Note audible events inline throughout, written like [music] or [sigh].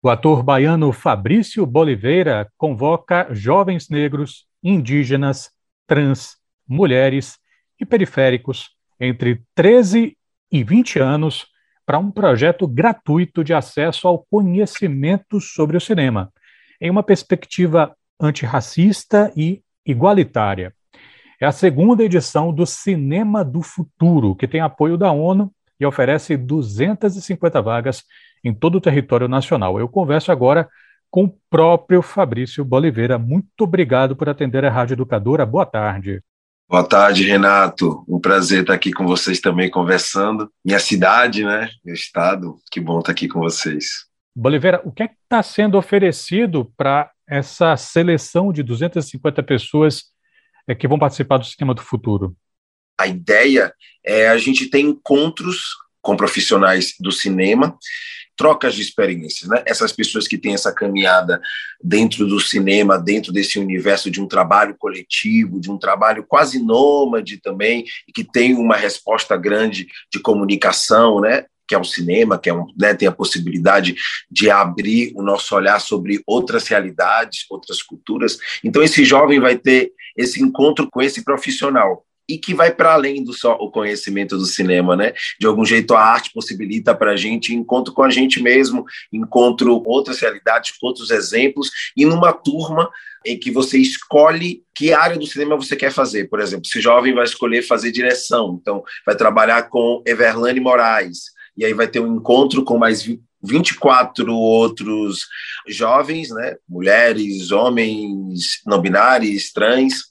O ator baiano Fabrício Boliveira convoca jovens negros, indígenas, trans, mulheres e periféricos entre 13 e 20 anos para um projeto gratuito de acesso ao conhecimento sobre o cinema, em uma perspectiva antirracista e igualitária. É a segunda edição do Cinema do Futuro, que tem apoio da ONU e oferece 250 vagas em todo o território nacional. Eu converso agora com o próprio Fabrício Boliveira. Muito obrigado por atender a Rádio Educadora. Boa tarde. Boa tarde, Renato. Um prazer estar aqui com vocês também conversando. Minha cidade, né? Meu estado. Que bom estar aqui com vocês. Boliveira, o que é que está sendo oferecido para essa seleção de 250 pessoas é, que vão participar do Sistema do Futuro? A ideia é a gente ter encontros com profissionais do cinema trocas de experiências, né? Essas pessoas que têm essa caminhada dentro do cinema, dentro desse universo de um trabalho coletivo, de um trabalho quase nômade também, e que tem uma resposta grande de comunicação, né? que é o cinema, que é um, né, tem a possibilidade de abrir o nosso olhar sobre outras realidades, outras culturas. Então, esse jovem vai ter esse encontro com esse profissional e que vai para além do só o conhecimento do cinema, né? De algum jeito a arte possibilita para a gente encontro com a gente mesmo, encontro outras realidades, outros exemplos e numa turma em que você escolhe que área do cinema você quer fazer. Por exemplo, se jovem vai escolher fazer direção, então vai trabalhar com Everlane Moraes e aí vai ter um encontro com mais 24 outros jovens, né? Mulheres, homens, não binários, trans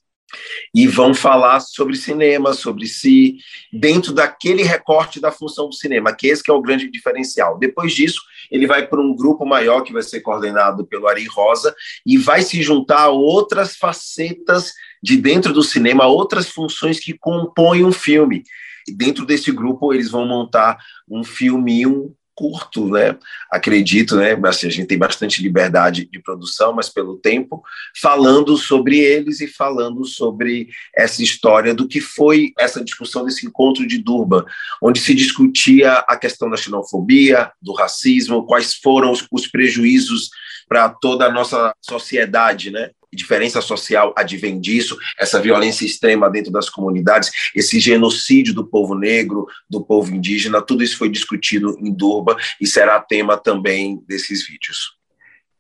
e vão falar sobre cinema, sobre si, dentro daquele recorte da função do cinema, que esse que é o grande diferencial. Depois disso, ele vai para um grupo maior que vai ser coordenado pelo Ari Rosa e vai se juntar a outras facetas de dentro do cinema, outras funções que compõem um filme. E dentro desse grupo, eles vão montar um filminho curto, né? Acredito, né? Assim, a gente tem bastante liberdade de produção, mas pelo tempo, falando sobre eles e falando sobre essa história do que foi essa discussão desse encontro de Durban, onde se discutia a questão da xenofobia, do racismo, quais foram os, os prejuízos para toda a nossa sociedade, né? Diferença social advém disso, essa violência extrema dentro das comunidades, esse genocídio do povo negro, do povo indígena, tudo isso foi discutido em Durban e será tema também desses vídeos.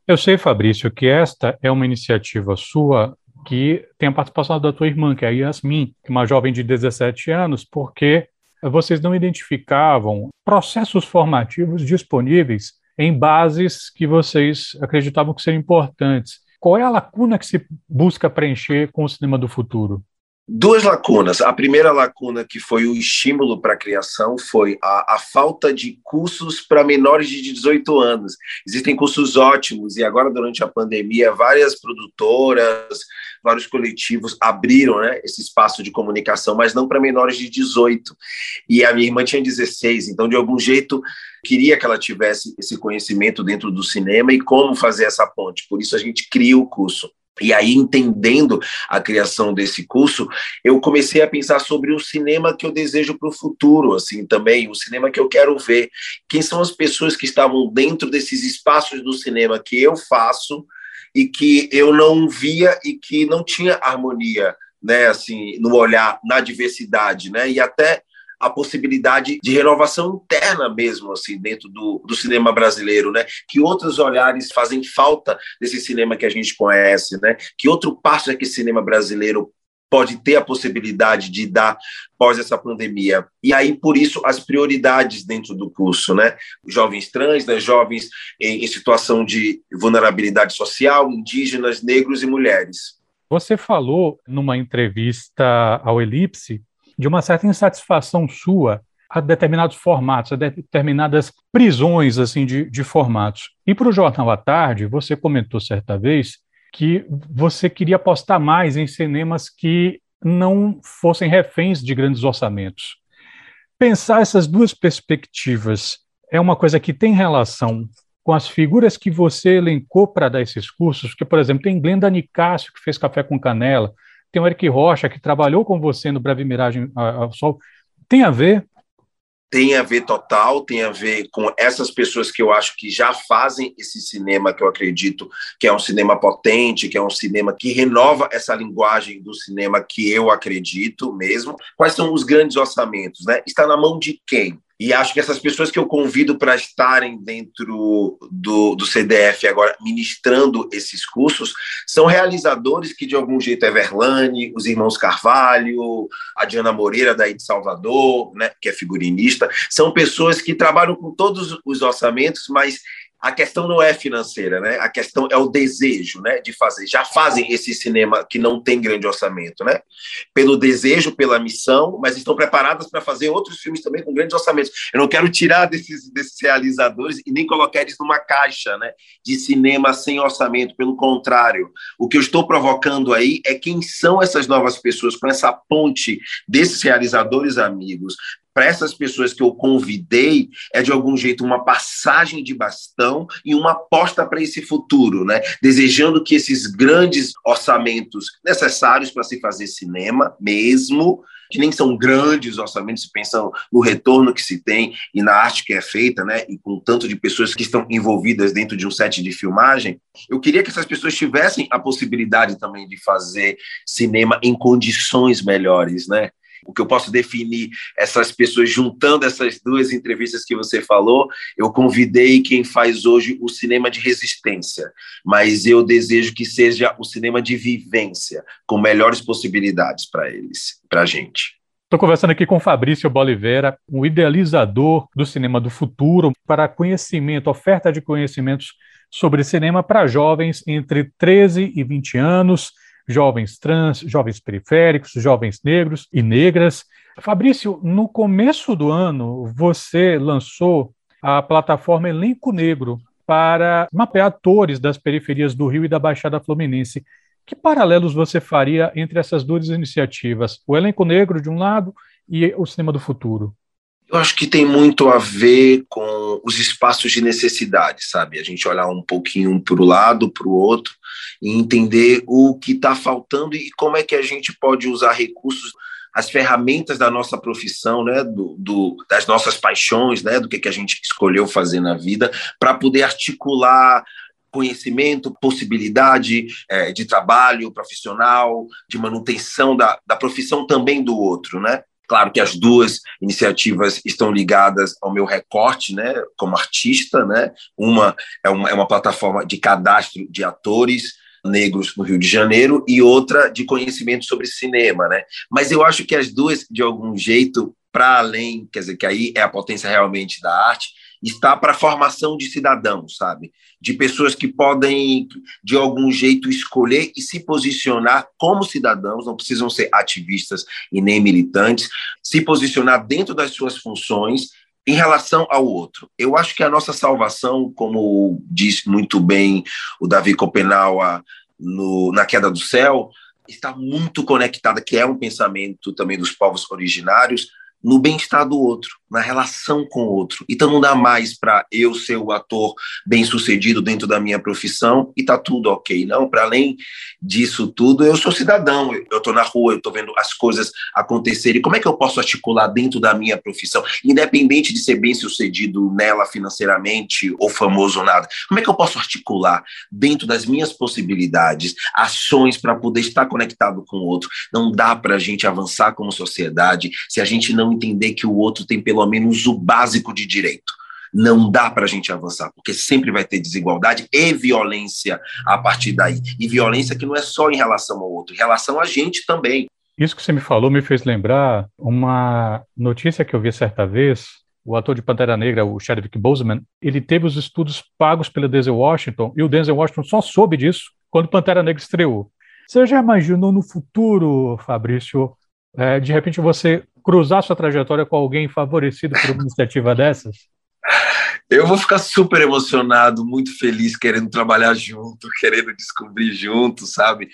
Eu sei, Fabrício, que esta é uma iniciativa sua que tem a participação da tua irmã, que é a Yasmin, uma jovem de 17 anos, porque vocês não identificavam processos formativos disponíveis em bases que vocês acreditavam que seriam importantes. Qual é a lacuna que se busca preencher com o cinema do futuro? Duas lacunas. A primeira lacuna, que foi o estímulo para a criação, foi a, a falta de cursos para menores de 18 anos. Existem cursos ótimos, e agora, durante a pandemia, várias produtoras, vários coletivos abriram né, esse espaço de comunicação, mas não para menores de 18. E a minha irmã tinha 16, então, de algum jeito, queria que ela tivesse esse conhecimento dentro do cinema e como fazer essa ponte. Por isso, a gente cria o curso. E aí, entendendo a criação desse curso, eu comecei a pensar sobre o cinema que eu desejo para o futuro, assim, também, o cinema que eu quero ver. Quem são as pessoas que estavam dentro desses espaços do cinema que eu faço e que eu não via e que não tinha harmonia, né, assim, no olhar, na diversidade, né, e até a possibilidade de renovação interna mesmo, assim, dentro do, do cinema brasileiro, né? Que outros olhares fazem falta desse cinema que a gente conhece, né? Que outro passo é que o cinema brasileiro pode ter a possibilidade de dar pós essa pandemia. E aí, por isso, as prioridades dentro do curso, né? Jovens trans, né? jovens em, em situação de vulnerabilidade social, indígenas, negros e mulheres. Você falou numa entrevista ao Elipse de uma certa insatisfação sua a determinados formatos, a determinadas prisões assim de, de formatos. E para o Jornal à Tarde, você comentou certa vez que você queria apostar mais em cinemas que não fossem reféns de grandes orçamentos. Pensar essas duas perspectivas é uma coisa que tem relação com as figuras que você elencou para dar esses cursos, que, por exemplo, tem Glenda Nicásio, que fez Café com Canela, tem o Eric Rocha, que trabalhou com você no Breve Miragem ao Sol. Tem a ver? tem a ver total, tem a ver com essas pessoas que eu acho que já fazem esse cinema que eu acredito que é um cinema potente, que é um cinema que renova essa linguagem do cinema que eu acredito mesmo. Quais são os grandes orçamentos, né? Está na mão de quem? E acho que essas pessoas que eu convido para estarem dentro do, do CDF agora, ministrando esses cursos, são realizadores que, de algum jeito, é Verlane, os irmãos Carvalho, a Diana Moreira, daí de Salvador, né, que é figurinista, são pessoas que trabalham com todos os orçamentos, mas a questão não é financeira, né? A questão é o desejo, né, de fazer. Já fazem esse cinema que não tem grande orçamento, né? Pelo desejo, pela missão, mas estão preparadas para fazer outros filmes também com grandes orçamentos. Eu não quero tirar desses, desses realizadores e nem colocar eles numa caixa, né, de cinema sem orçamento. Pelo contrário, o que eu estou provocando aí é quem são essas novas pessoas com essa ponte desses realizadores amigos para essas pessoas que eu convidei é de algum jeito uma passagem de bastão e uma aposta para esse futuro, né? Desejando que esses grandes orçamentos necessários para se fazer cinema mesmo que nem são grandes orçamentos, se pensam no retorno que se tem e na arte que é feita, né, e com tanto de pessoas que estão envolvidas dentro de um set de filmagem, eu queria que essas pessoas tivessem a possibilidade também de fazer cinema em condições melhores, né? O que eu posso definir essas pessoas juntando essas duas entrevistas que você falou, eu convidei quem faz hoje o cinema de resistência, mas eu desejo que seja o cinema de vivência, com melhores possibilidades para eles, para a gente. Estou conversando aqui com Fabrício Boliveira, o idealizador do cinema do futuro, para conhecimento, oferta de conhecimentos sobre cinema para jovens entre 13 e 20 anos jovens trans, jovens periféricos, jovens negros e negras. Fabrício, no começo do ano, você lançou a plataforma Elenco Negro para mapear atores das periferias do Rio e da Baixada Fluminense. Que paralelos você faria entre essas duas iniciativas? O Elenco Negro, de um lado, e o Cinema do Futuro? Eu acho que tem muito a ver com os espaços de necessidade, sabe? A gente olhar um pouquinho para o lado, para o outro, e entender o que está faltando e como é que a gente pode usar recursos, as ferramentas da nossa profissão, né, do, do das nossas paixões, né, do que, que a gente escolheu fazer na vida, para poder articular conhecimento, possibilidade é, de trabalho profissional, de manutenção da, da profissão também do outro, né? Claro que as duas iniciativas estão ligadas ao meu recorte, né, como artista, né? Uma é uma, é uma plataforma de cadastro de atores negros no Rio de Janeiro e outra de conhecimento sobre cinema, né? Mas eu acho que as duas, de algum jeito, para além, quer dizer, que aí é a potência realmente da arte, está para a formação de cidadãos, sabe? De pessoas que podem, de algum jeito, escolher e se posicionar como cidadãos, não precisam ser ativistas e nem militantes, se posicionar dentro das suas funções em relação ao outro. Eu acho que a nossa salvação, como disse muito bem o Davi Copenaua na Queda do Céu, está muito conectada, que é um pensamento também dos povos originários, no bem-estar do outro, na relação com o outro. Então não dá mais para eu ser o ator bem-sucedido dentro da minha profissão e tá tudo ok. Não, para além disso tudo, eu sou cidadão, eu estou na rua, eu estou vendo as coisas acontecerem. Como é que eu posso articular dentro da minha profissão, independente de ser bem-sucedido nela financeiramente ou famoso ou nada? Como é que eu posso articular dentro das minhas possibilidades ações para poder estar conectado com o outro? Não dá para a gente avançar como sociedade se a gente não entender que o outro tem pelo menos o básico de direito. Não dá para a gente avançar, porque sempre vai ter desigualdade e violência a partir daí. E violência que não é só em relação ao outro, em relação a gente também. Isso que você me falou me fez lembrar uma notícia que eu vi certa vez. O ator de Pantera Negra, o Chadwick Boseman, ele teve os estudos pagos pelo Denzel Washington e o Denzel Washington só soube disso quando Pantera Negra estreou. Você já imaginou no futuro, Fabrício, é, de repente você cruzar sua trajetória com alguém favorecido por uma iniciativa dessas? Eu vou ficar super emocionado, muito feliz, querendo trabalhar junto, querendo descobrir junto, sabe?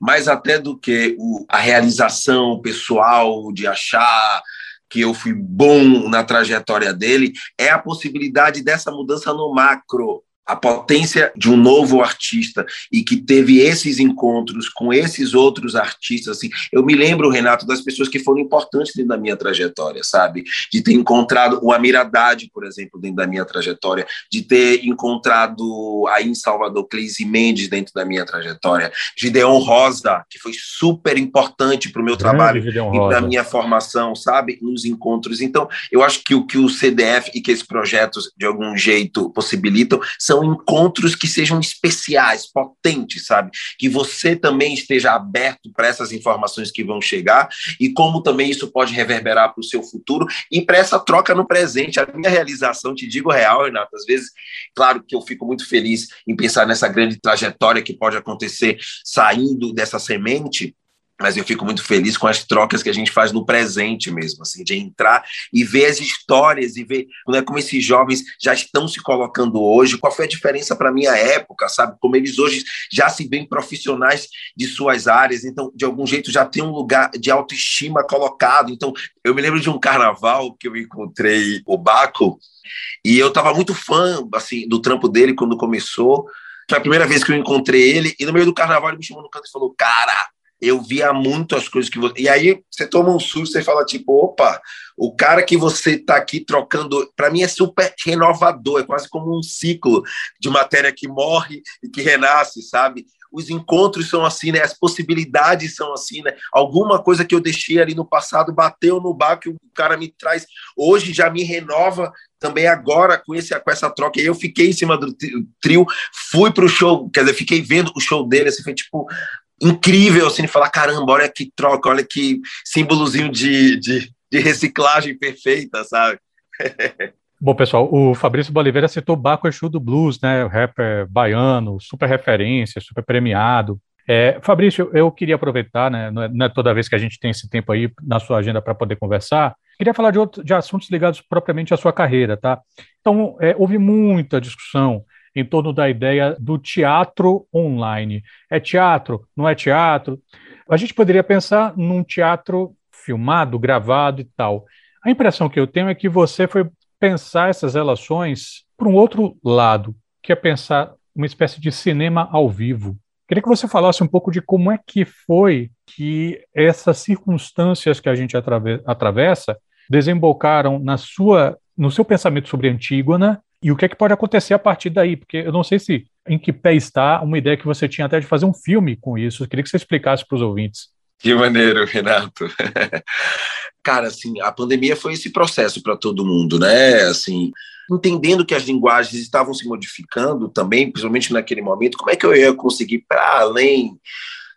Mais até do que o, a realização pessoal de achar que eu fui bom na trajetória dele, é a possibilidade dessa mudança no macro, a potência de um novo artista e que teve esses encontros com esses outros artistas, assim, eu me lembro, Renato, das pessoas que foram importantes dentro da minha trajetória, sabe? De ter encontrado o Amir Haddad, por exemplo, dentro da minha trajetória, de ter encontrado aí em Salvador Cleise Mendes dentro da minha trajetória, Gideon Rosa, que foi super importante para o meu trabalho e para minha formação, sabe? Nos encontros. Então, eu acho que o que o CDF e que esses projetos, de algum jeito, possibilitam são são encontros que sejam especiais, potentes, sabe? Que você também esteja aberto para essas informações que vão chegar e como também isso pode reverberar para o seu futuro e para essa troca no presente. A minha realização, te digo real, Renato, às vezes, claro que eu fico muito feliz em pensar nessa grande trajetória que pode acontecer saindo dessa semente, mas eu fico muito feliz com as trocas que a gente faz no presente mesmo, assim, de entrar e ver as histórias e ver né, como esses jovens já estão se colocando hoje, qual foi a diferença para a minha época, sabe? Como eles hoje já se veem profissionais de suas áreas, então, de algum jeito, já tem um lugar de autoestima colocado. Então, eu me lembro de um carnaval que eu encontrei o Baco e eu estava muito fã, assim, do trampo dele quando começou. Foi a primeira vez que eu encontrei ele e no meio do carnaval ele me chamou no canto e falou, cara eu via muito as coisas que você. E aí você toma um susto e fala, tipo, opa, o cara que você está aqui trocando, para mim é super renovador, é quase como um ciclo de matéria que morre e que renasce, sabe? Os encontros são assim, né? As possibilidades são assim, né? Alguma coisa que eu deixei ali no passado bateu no bar que o cara me traz hoje já me renova também agora com, esse, com essa troca. Eu fiquei em cima do trio, fui para o show, quer dizer, fiquei vendo o show dele, assim, foi tipo, incrível, assim, falar, caramba, olha que troca, olha que símbolozinho de, de, de reciclagem perfeita, sabe? [laughs] Bom, pessoal, o Fabrício Boliveira citou Baco Exu do Blues, né, o rapper baiano, super referência, super premiado. É, Fabrício, eu queria aproveitar, né, não é, não é, toda vez que a gente tem esse tempo aí na sua agenda para poder conversar, queria falar de, outro, de assuntos ligados propriamente à sua carreira, tá? Então, é, houve muita discussão em torno da ideia do teatro online. É teatro? Não é teatro? A gente poderia pensar num teatro filmado, gravado e tal. A impressão que eu tenho é que você foi pensar essas relações por um outro lado, que é pensar uma espécie de cinema ao vivo. Queria que você falasse um pouco de como é que foi que essas circunstâncias que a gente atravessa desembocaram na sua, no seu pensamento sobre Antígona e o que é que pode acontecer a partir daí? Porque eu não sei se em que pé está uma ideia que você tinha até de fazer um filme com isso. Eu queria que você explicasse para os ouvintes. Que maneiro, Renato. [laughs] Cara, assim, a pandemia foi esse processo para todo mundo, né? Assim, entendendo que as linguagens estavam se modificando também, principalmente naquele momento, como é que eu ia conseguir para além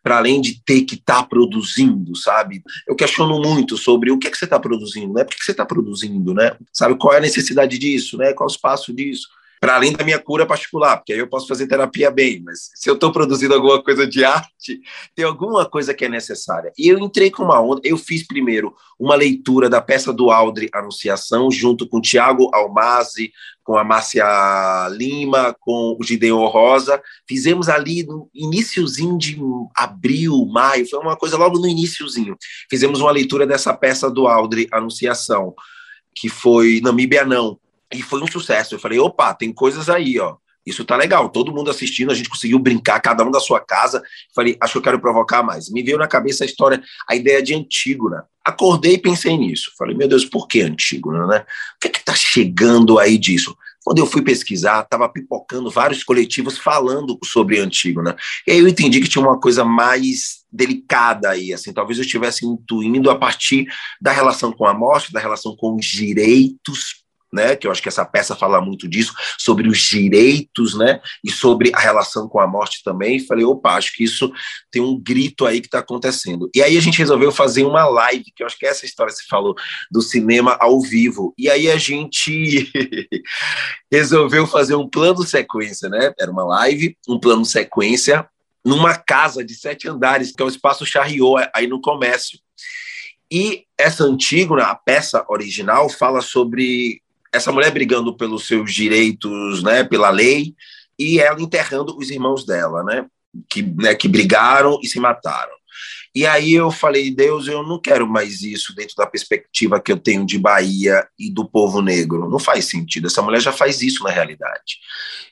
para além de ter que estar tá produzindo, sabe? Eu questiono muito sobre o que, é que você está produzindo, né? Por que, que você está produzindo, né? Sabe qual é a necessidade disso, né? Qual é o espaço disso? Para além da minha cura particular, porque aí eu posso fazer terapia bem, mas se eu estou produzindo alguma coisa de arte, tem alguma coisa que é necessária. E eu entrei com uma onda, eu fiz primeiro uma leitura da peça do Aldre Anunciação, junto com Tiago Almazi, com a Márcia Lima, com o Gideon Rosa. Fizemos ali no iníciozinho de abril, maio, foi uma coisa logo no iníciozinho. Fizemos uma leitura dessa peça do Aldre, Anunciação, que foi Namíbia Não. E foi um sucesso. Eu falei, opa, tem coisas aí, ó. Isso tá legal, todo mundo assistindo, a gente conseguiu brincar, cada um da sua casa. Falei, acho que eu quero provocar mais. Me veio na cabeça a história, a ideia de Antígona. Acordei e pensei nisso. Falei, meu Deus, por que Antígona, né? O que é que tá chegando aí disso? Quando eu fui pesquisar, estava pipocando vários coletivos falando sobre Antígona. E aí eu entendi que tinha uma coisa mais delicada aí, assim, talvez eu estivesse intuindo a partir da relação com a morte, da relação com os direitos né, que eu acho que essa peça fala muito disso, sobre os direitos, né, e sobre a relação com a morte também. Falei, opa, acho que isso tem um grito aí que está acontecendo. E aí a gente resolveu fazer uma live, que eu acho que essa história se falou, do cinema ao vivo. E aí a gente [laughs] resolveu fazer um plano sequência, né? Era uma live, um plano sequência, numa casa de sete andares, que é o Espaço Charriot, aí no comércio. E essa Antígona, a peça original, fala sobre essa mulher brigando pelos seus direitos, né, pela lei, e ela enterrando os irmãos dela, né, que, né, que brigaram e se mataram. E aí eu falei, Deus, eu não quero mais isso dentro da perspectiva que eu tenho de Bahia e do povo negro. Não faz sentido. Essa mulher já faz isso na realidade,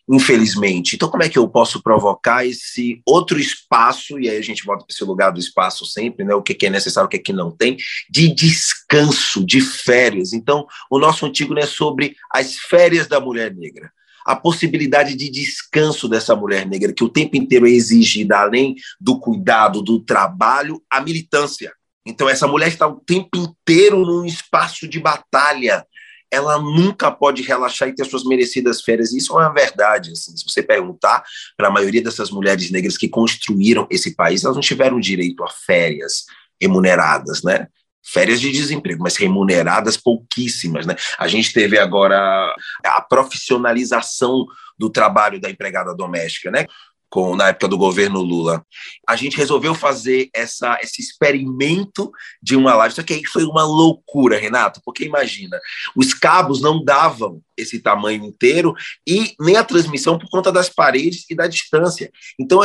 infelizmente. Então, como é que eu posso provocar esse outro espaço? E aí a gente volta para esse lugar do espaço sempre, né? O que é necessário, o que, é que não tem, de descanso, de férias. Então, o nosso antigo é sobre as férias da mulher negra a possibilidade de descanso dessa mulher negra, que o tempo inteiro é exigida, além do cuidado, do trabalho, a militância. Então, essa mulher está o tempo inteiro num espaço de batalha. Ela nunca pode relaxar e ter suas merecidas férias. Isso é uma verdade. Assim. Se você perguntar para a maioria dessas mulheres negras que construíram esse país, elas não tiveram direito a férias remuneradas, né? Férias de desemprego, mas remuneradas pouquíssimas, né? A gente teve agora a profissionalização do trabalho da empregada doméstica, né? Com, na época do governo Lula. A gente resolveu fazer essa, esse experimento de uma live, só que aí foi uma loucura, Renato, porque imagina, os cabos não davam esse tamanho inteiro e nem a transmissão por conta das paredes e da distância. Então,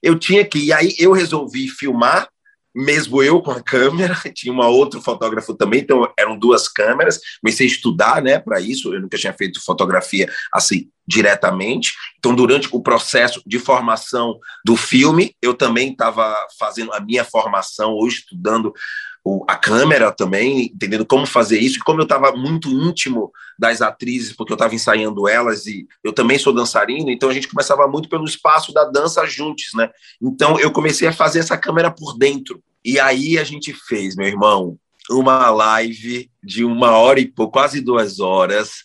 eu tinha que, e aí eu resolvi filmar mesmo eu com a câmera, [laughs] tinha uma outro fotógrafo também, então eram duas câmeras. Comecei a estudar, né, para isso. Eu nunca tinha feito fotografia assim diretamente. Então, durante o processo de formação do filme, eu também estava fazendo a minha formação ou estudando a câmera também, entendendo como fazer isso, e como eu estava muito íntimo das atrizes, porque eu estava ensaiando elas, e eu também sou dançarino, então a gente começava muito pelo espaço da dança juntos, né? Então eu comecei a fazer essa câmera por dentro. E aí a gente fez, meu irmão, uma live de uma hora e pouco, quase duas horas,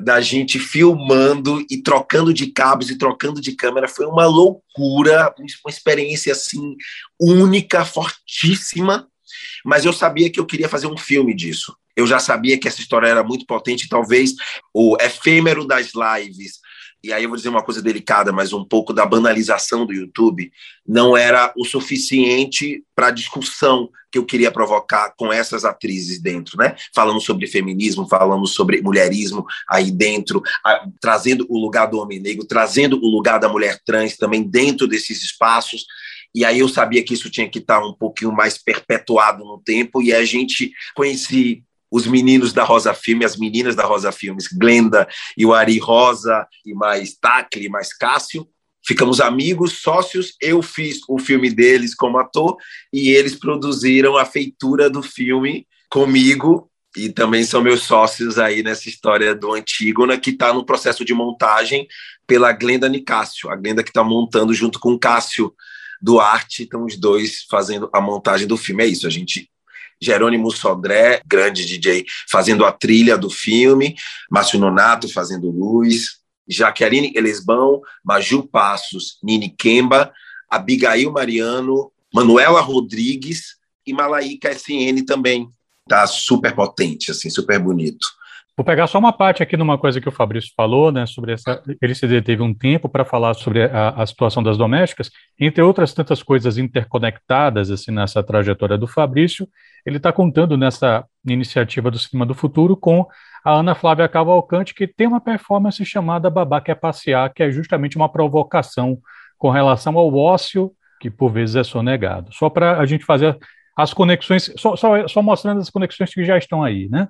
da gente filmando e trocando de cabos e trocando de câmera. Foi uma loucura, uma experiência assim única, fortíssima mas eu sabia que eu queria fazer um filme disso. Eu já sabia que essa história era muito potente, talvez o efêmero das lives, e aí eu vou dizer uma coisa delicada, mas um pouco da banalização do YouTube, não era o suficiente para a discussão que eu queria provocar com essas atrizes dentro, né? Falamos sobre feminismo, falamos sobre mulherismo aí dentro, a, trazendo o lugar do homem negro, trazendo o lugar da mulher trans também dentro desses espaços. E aí eu sabia que isso tinha que estar um pouquinho mais perpetuado no tempo, e a gente conheci os meninos da Rosa Filme, as meninas da Rosa Filmes, Glenda e o Ari Rosa, e mais Tacle, mais Cássio. Ficamos amigos, sócios. Eu fiz o filme deles como ator e eles produziram a feitura do filme comigo e também são meus sócios aí nessa história do Antígona, que está no processo de montagem pela Glenda Nicásio, a Glenda que está montando junto com o Cássio Duarte, estão os dois fazendo a montagem do filme. É isso, a gente. Jerônimo Sodré, grande DJ, fazendo a trilha do filme, Márcio Nonato fazendo luz, Jaqueline Elesbão, Maju Passos, Nini Kemba, Abigail Mariano, Manuela Rodrigues e Malaíca SN também. Tá super potente, assim, super bonito. Vou pegar só uma parte aqui numa coisa que o Fabrício falou, né, sobre essa, ele se deteve um tempo para falar sobre a, a, situação das domésticas, entre outras tantas coisas interconectadas assim nessa trajetória do Fabrício, ele está contando nessa iniciativa do Cinema do Futuro com a Ana Flávia Cavalcante, que tem uma performance chamada Babá Quer Passear, que é justamente uma provocação com relação ao ócio, que por vezes é sonegado. Só para a gente fazer as conexões, só, só, só mostrando as conexões que já estão aí, né?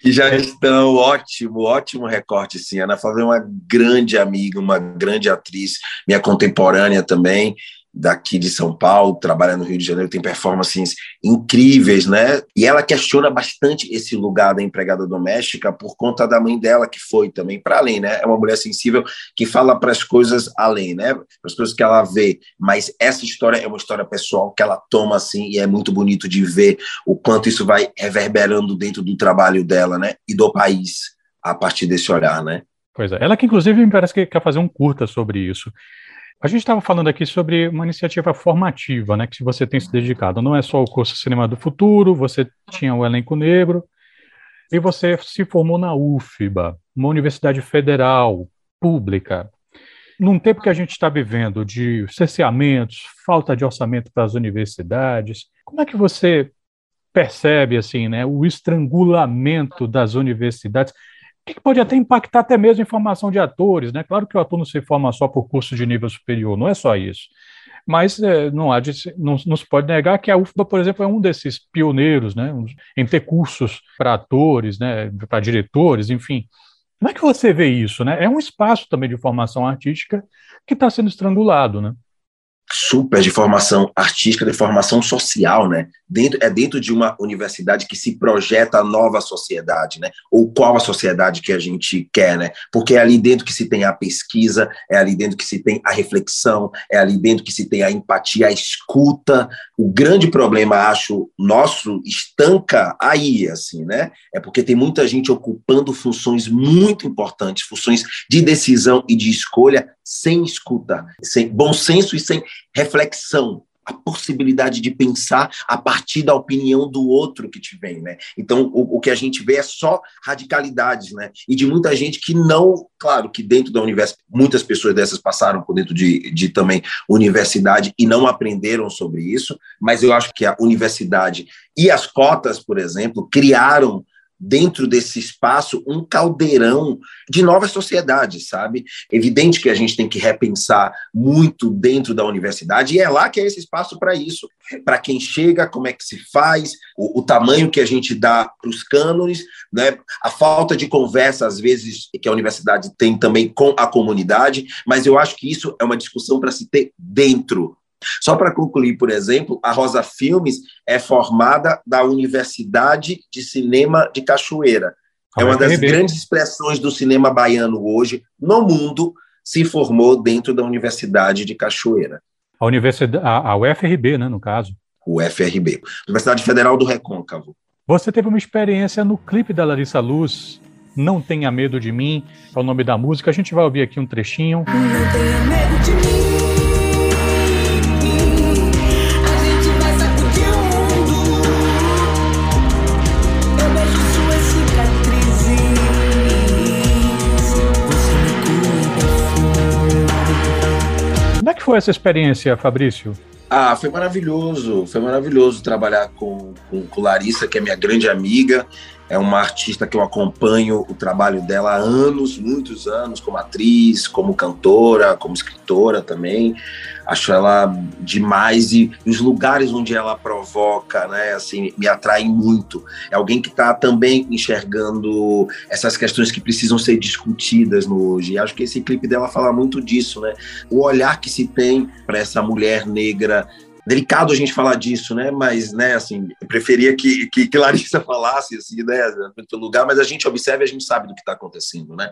Que já estão ótimo, ótimo recorte, sim. Ana Flávia é uma grande amiga, uma grande atriz, minha contemporânea também daqui de São Paulo, trabalha no Rio de Janeiro, tem performances incríveis, né? E ela questiona bastante esse lugar da empregada doméstica por conta da mãe dela, que foi também para além, né? É uma mulher sensível que fala para as coisas além, né? Para as coisas que ela vê. Mas essa história é uma história pessoal que ela toma assim e é muito bonito de ver o quanto isso vai reverberando dentro do trabalho dela, né? E do país a partir desse olhar, né? Pois é. Ela que inclusive me parece que quer fazer um curta sobre isso. A gente estava falando aqui sobre uma iniciativa formativa, né, que você tem se dedicado. Não é só o curso Cinema do Futuro, você tinha o elenco negro, e você se formou na UFBA, uma universidade federal, pública. Num tempo que a gente está vivendo de cerceamentos, falta de orçamento para as universidades, como é que você percebe assim, né, o estrangulamento das universidades? Que pode até impactar até mesmo em formação de atores, né? Claro que o ator não se forma só por curso de nível superior, não é só isso. mas é, não, há de, não, não, se pode negar que a UFBA, por exemplo, é um desses pioneiros né, em ter cursos para atores, né, para diretores, enfim. Como é que você vê isso? Né? É um espaço também de formação artística que está sendo estrangulado. Né? Super de formação artística, de formação social, né? Dentro, é dentro de uma universidade que se projeta a nova sociedade, né? Ou qual a sociedade que a gente quer, né? Porque é ali dentro que se tem a pesquisa, é ali dentro que se tem a reflexão, é ali dentro que se tem a empatia, a escuta. O grande problema, acho, nosso estanca aí, assim, né? É porque tem muita gente ocupando funções muito importantes, funções de decisão e de escolha sem escuta, sem bom senso e sem reflexão, a possibilidade de pensar a partir da opinião do outro que te vem, né? Então, o, o, que a gente vê é só radicalidades, né? E de muita gente que não, claro, que dentro da universidade, muitas pessoas dessas passaram por dentro de, de também universidade e não aprenderam sobre isso, mas eu acho que a universidade e as cotas, por exemplo, criaram dentro desse espaço um caldeirão de novas sociedades, sabe? Evidente que a gente tem que repensar muito dentro da universidade, e é lá que é esse espaço para isso. Para quem chega, como é que se faz, o, o tamanho que a gente dá para os cânones, né? a falta de conversa, às vezes, que a universidade tem também com a comunidade, mas eu acho que isso é uma discussão para se ter dentro só para concluir, por exemplo, a Rosa Filmes é formada da Universidade de Cinema de Cachoeira. É uma das grandes expressões do cinema baiano hoje no mundo, se formou dentro da Universidade de Cachoeira. A, universidade, a, a UFRB, né, no caso. UFRB, Universidade Federal do Recôncavo. Você teve uma experiência no clipe da Larissa Luz, Não Tenha Medo de Mim, é o nome da música. A gente vai ouvir aqui um trechinho. Não tenha medo de mim. Essa experiência, Fabrício? Ah, foi maravilhoso, foi maravilhoso trabalhar com, com, com Larissa, que é minha grande amiga, é uma artista que eu acompanho o trabalho dela há anos, muitos anos, como atriz, como cantora, como escritora também. Acho ela demais e os lugares onde ela provoca, né, assim, me atraem muito. É alguém que está também enxergando essas questões que precisam ser discutidas no hoje. E acho que esse clipe dela fala muito disso, né? O olhar que se tem para essa mulher negra delicado a gente falar disso, né? Mas, né, assim, eu preferia que, que, que Larissa [laughs] falasse, assim, né, pelo lugar, mas a gente observa e a gente sabe do que está acontecendo, né?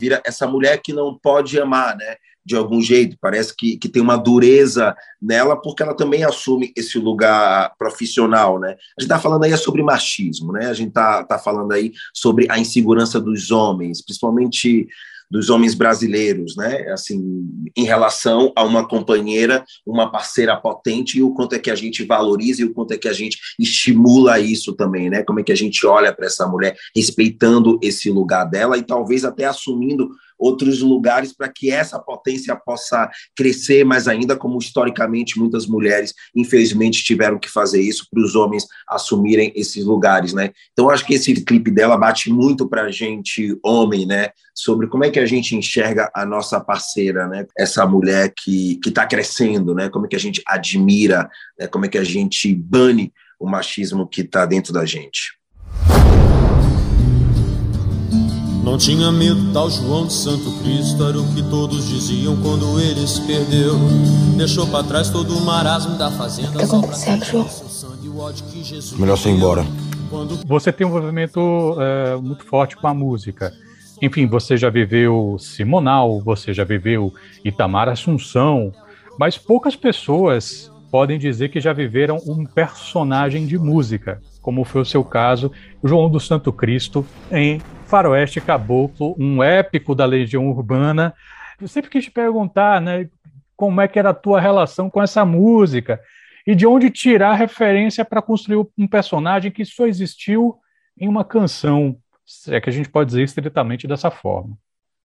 Vira essa mulher que não pode amar, né? De algum jeito, parece que, que tem uma dureza nela, porque ela também assume esse lugar profissional, né? A gente está falando aí sobre machismo, né? A gente está tá falando aí sobre a insegurança dos homens, principalmente dos homens brasileiros, né? Assim, em relação a uma companheira, uma parceira potente e o quanto é que a gente valoriza e o quanto é que a gente estimula isso também, né? Como é que a gente olha para essa mulher respeitando esse lugar dela e talvez até assumindo outros lugares para que essa potência possa crescer mais ainda, como historicamente muitas mulheres, infelizmente, tiveram que fazer isso para os homens assumirem esses lugares, né? Então, acho que esse clipe dela bate muito para a gente, homem, né? Sobre como é que a gente enxerga a nossa parceira, né? Essa mulher que está crescendo, né? Como é que a gente admira, né? como é que a gente bane o machismo que está dentro da gente. Não tinha medo, tal João de Santo Cristo Era o que todos diziam quando ele se perdeu. Deixou pra trás todo o marasmo da fazenda O que aconteceu, João? Melhor você ir embora. Você tem um envolvimento é, muito forte com a música. Enfim, você já viveu Simonal, você já viveu Itamar Assunção, mas poucas pessoas podem dizer que já viveram um personagem de música, como foi o seu caso, João do Santo Cristo, em Faroeste Caboclo, um épico da Legião Urbana. Eu sempre quis te perguntar, né, como é que era a tua relação com essa música e de onde tirar referência para construir um personagem que só existiu em uma canção, é que a gente pode dizer estritamente dessa forma.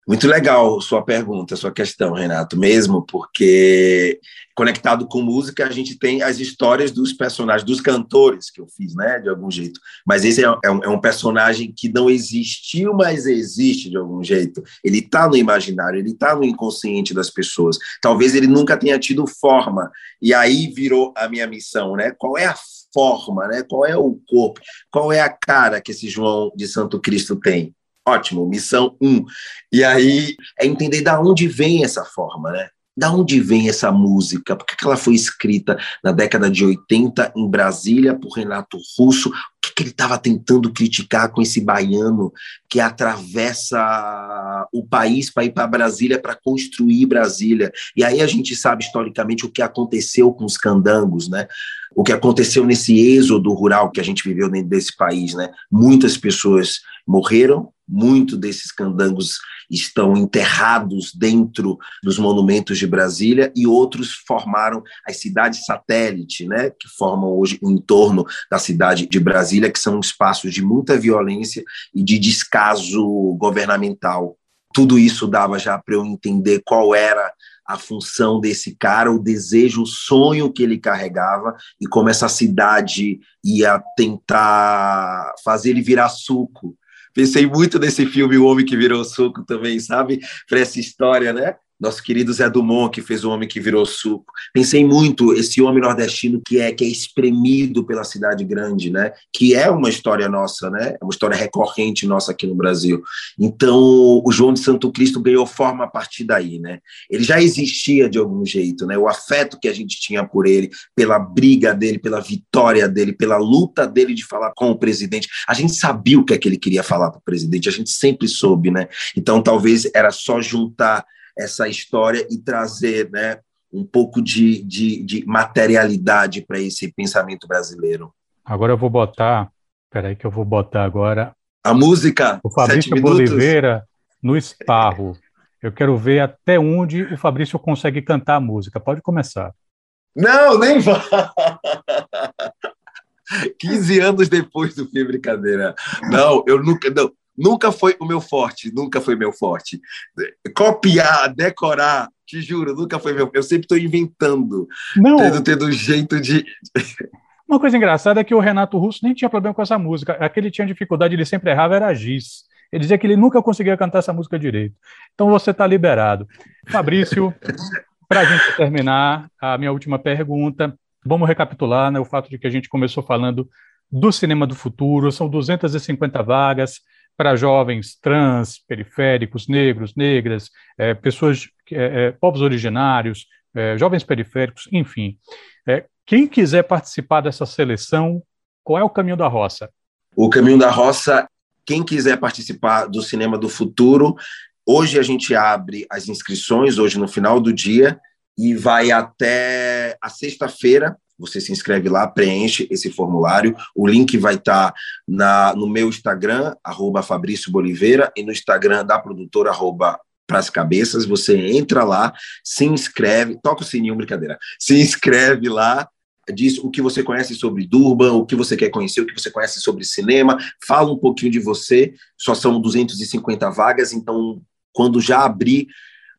Muito legal sua pergunta, sua questão, Renato, mesmo porque conectado com música a gente tem as histórias dos personagens, dos cantores que eu fiz, né, de algum jeito. Mas esse é, é, um, é um, personagem que não existiu, mas existe de algum jeito. Ele está no imaginário, ele está no inconsciente das pessoas. Talvez ele nunca tenha tido forma. E aí virou a minha missão, né? Qual é a forma, né? Qual é o corpo? Qual é a cara que esse João de Santo Cristo tem? Ótimo, missão 1. Um. E aí é entender da onde vem essa forma, né? Da onde vem essa música? Por que ela foi escrita na década de 80 em Brasília por Renato Russo? O que, que ele estava tentando criticar com esse baiano que atravessa o país para ir para Brasília para construir Brasília? E aí a gente sabe historicamente o que aconteceu com os candangos, né? O que aconteceu nesse êxodo rural que a gente viveu dentro desse país, né? Muitas pessoas morreram, muito desses candangos estão enterrados dentro dos monumentos de Brasília e outros formaram as cidades satélite, né, que formam hoje o entorno da cidade de Brasília, que são espaços de muita violência e de descaso governamental. Tudo isso dava já para eu entender qual era a função desse cara, o desejo, o sonho que ele carregava e como essa cidade ia tentar fazer ele virar suco Pensei muito nesse filme O Homem que Virou Suco também, sabe? Para essa história, né? Nosso querido Zé Dumont, que fez o homem que virou suco. Pensei muito esse homem nordestino que é que é espremido pela cidade grande, né? Que é uma história nossa, né? É uma história recorrente nossa aqui no Brasil. Então, o João de Santo Cristo ganhou forma a partir daí, né? Ele já existia de algum jeito, né? O afeto que a gente tinha por ele, pela briga dele, pela vitória dele, pela luta dele de falar com o presidente. A gente sabia o que é que ele queria falar para o presidente, a gente sempre soube, né? Então, talvez era só juntar essa história e trazer né, um pouco de, de, de materialidade para esse pensamento brasileiro. Agora eu vou botar, peraí que eu vou botar agora... A música, O Fabrício Boliveira no Esparro. Eu quero ver até onde o Fabrício consegue cantar a música. Pode começar. Não, nem vá. 15 [laughs] anos depois do filme Brincadeira. Não, eu nunca. Não, Nunca foi o meu forte, nunca foi meu forte. Copiar, decorar, te juro, nunca foi meu. Eu sempre estou inventando, não. tendo, tendo jeito de. [laughs] Uma coisa engraçada é que o Renato Russo nem tinha problema com essa música. A que ele tinha dificuldade, ele sempre errava, era giz. Ele dizia que ele nunca conseguia cantar essa música direito. Então você está liberado. Fabrício, [laughs] para a gente terminar, a minha última pergunta, vamos recapitular né, o fato de que a gente começou falando do cinema do futuro, são 250 vagas, para jovens trans, periféricos, negros, negras, é, pessoas, é, povos originários, jovens periféricos, enfim. Quem quiser participar dessa seleção, qual é o caminho da roça? O caminho da roça, quem quiser participar do Cinema do Futuro, hoje a gente abre as inscrições, hoje no final do dia, e vai até a sexta-feira, você se inscreve lá, preenche esse formulário. O link vai estar tá no meu Instagram, arroba Fabrício Boliveira, e no Instagram da produtora, arroba Cabeças. Você entra lá, se inscreve, toca o sininho, brincadeira. Se inscreve lá, diz o que você conhece sobre Durban, o que você quer conhecer, o que você conhece sobre cinema, fala um pouquinho de você. Só são 250 vagas, então quando já abrir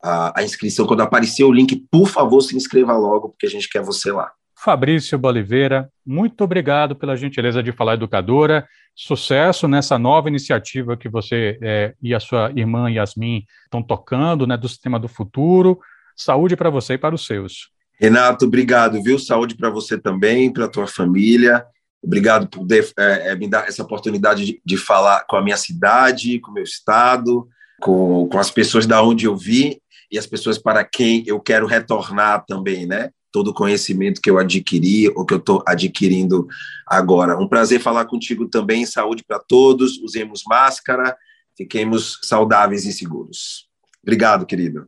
a, a inscrição, quando aparecer o link, por favor, se inscreva logo, porque a gente quer você lá. Fabrício Boliveira, muito obrigado pela gentileza de falar educadora. Sucesso nessa nova iniciativa que você é, e a sua irmã Yasmin estão tocando, né, do Sistema do Futuro. Saúde para você e para os seus. Renato, obrigado, viu? Saúde para você também, para a tua família. Obrigado por de, é, é, me dar essa oportunidade de, de, falar com a minha cidade, com o meu estado, com, com as pessoas da onde eu vi e as pessoas para quem eu quero retornar também, né? Todo o conhecimento que eu adquiri ou que eu estou adquirindo agora. Um prazer falar contigo também. Saúde para todos. Usemos máscara. Fiquemos saudáveis e seguros. Obrigado, querido.